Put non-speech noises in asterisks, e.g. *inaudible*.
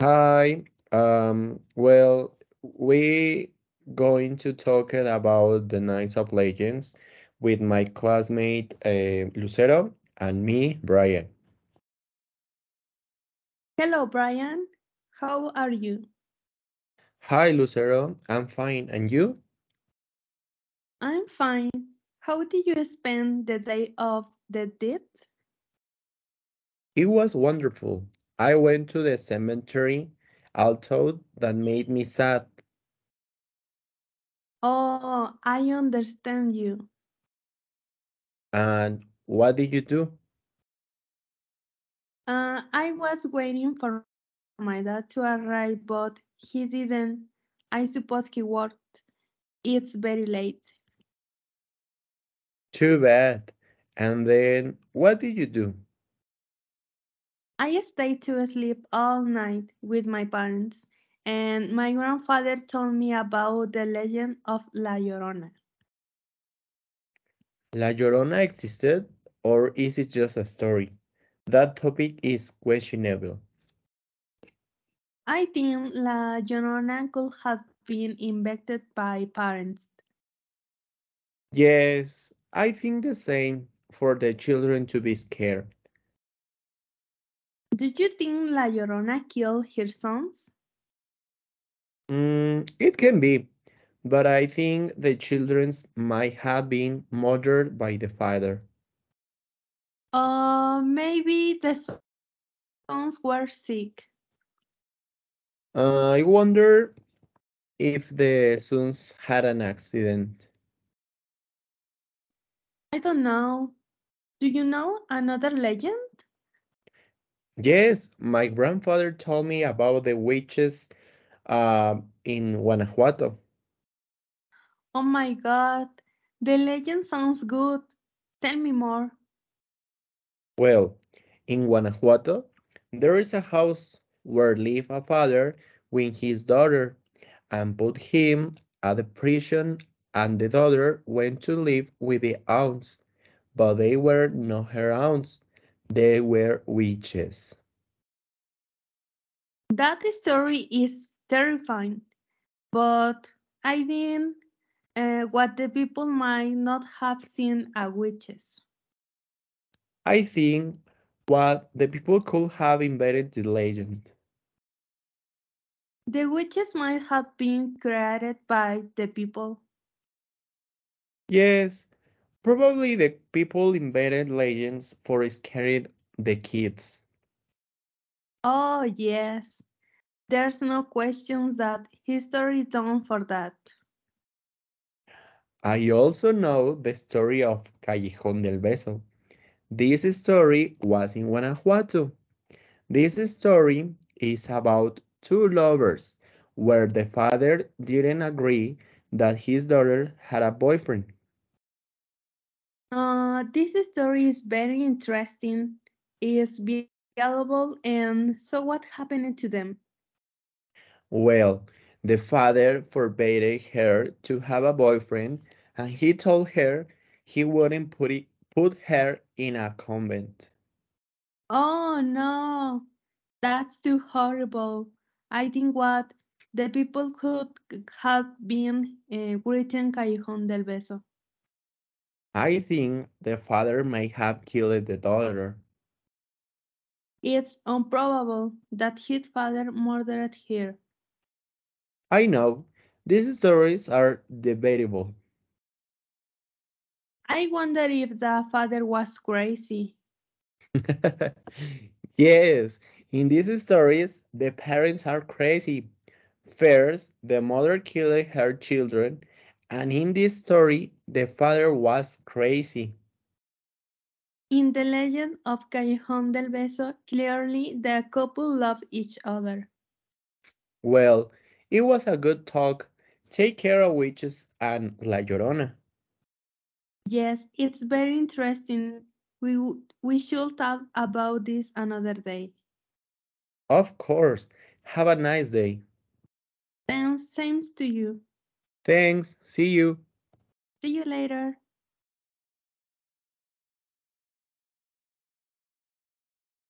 Hi. Um, well, we're going to talk about the Knights of Legends with my classmate uh, Lucero and me, Brian. Hello, Brian. How are you? Hi, Lucero. I'm fine. And you? I'm fine. How did you spend the day of the dead? It was wonderful. I went to the cemetery, although that made me sad. Oh, I understand you. And what did you do? Uh, I was waiting for my dad to arrive, but he didn't. I suppose he worked. It's very late. Too bad. And then what did you do? I stayed to sleep all night with my parents, and my grandfather told me about the legend of La Llorona. La Llorona existed, or is it just a story? That topic is questionable. I think La Llorona could have been invented by parents. Yes, I think the same for the children to be scared. Do you think La Llorona killed her sons? Mm, it can be, but I think the children might have been murdered by the father. Or maybe the sons were sick. Uh, I wonder if the sons had an accident. I don't know. Do you know another legend? Yes, my grandfather told me about the witches uh, in Guanajuato. Oh my god, the legend sounds good. Tell me more. Well, in Guanajuato, there is a house where lived a father with his daughter and put him at the prison and the daughter went to live with the aunts, but they were not her aunts, they were witches. That story is terrifying, but I think uh, what the people might not have seen are witches. I think what the people could have invented the legend. The witches might have been created by the people. Yes, probably the people invented legends for scaring the kids. Oh, yes. There's no question that history done for that. I also know the story of Callejón del Beso. This story was in Guanajuato. This story is about two lovers where the father didn't agree that his daughter had a boyfriend. Uh, this story is very interesting. It's valuable, and so what happened to them? Well, the father forbade her to have a boyfriend and he told her he wouldn't put, it, put her in a convent. Oh no, that's too horrible. I think what the people could have been uh, written Callejón del Beso. I think the father may have killed the daughter. It's improbable that his father murdered her. I know, these stories are debatable. I wonder if the father was crazy. *laughs* yes, in these stories, the parents are crazy. First, the mother killed her children, and in this story, the father was crazy. In the legend of Callejón del Beso, clearly the couple loved each other. Well, it was a good talk. Take care of witches and La Llorona. Yes, it's very interesting. We, we should talk about this another day. Of course. Have a nice day. Thanks, same to you. Thanks. See you. See you later.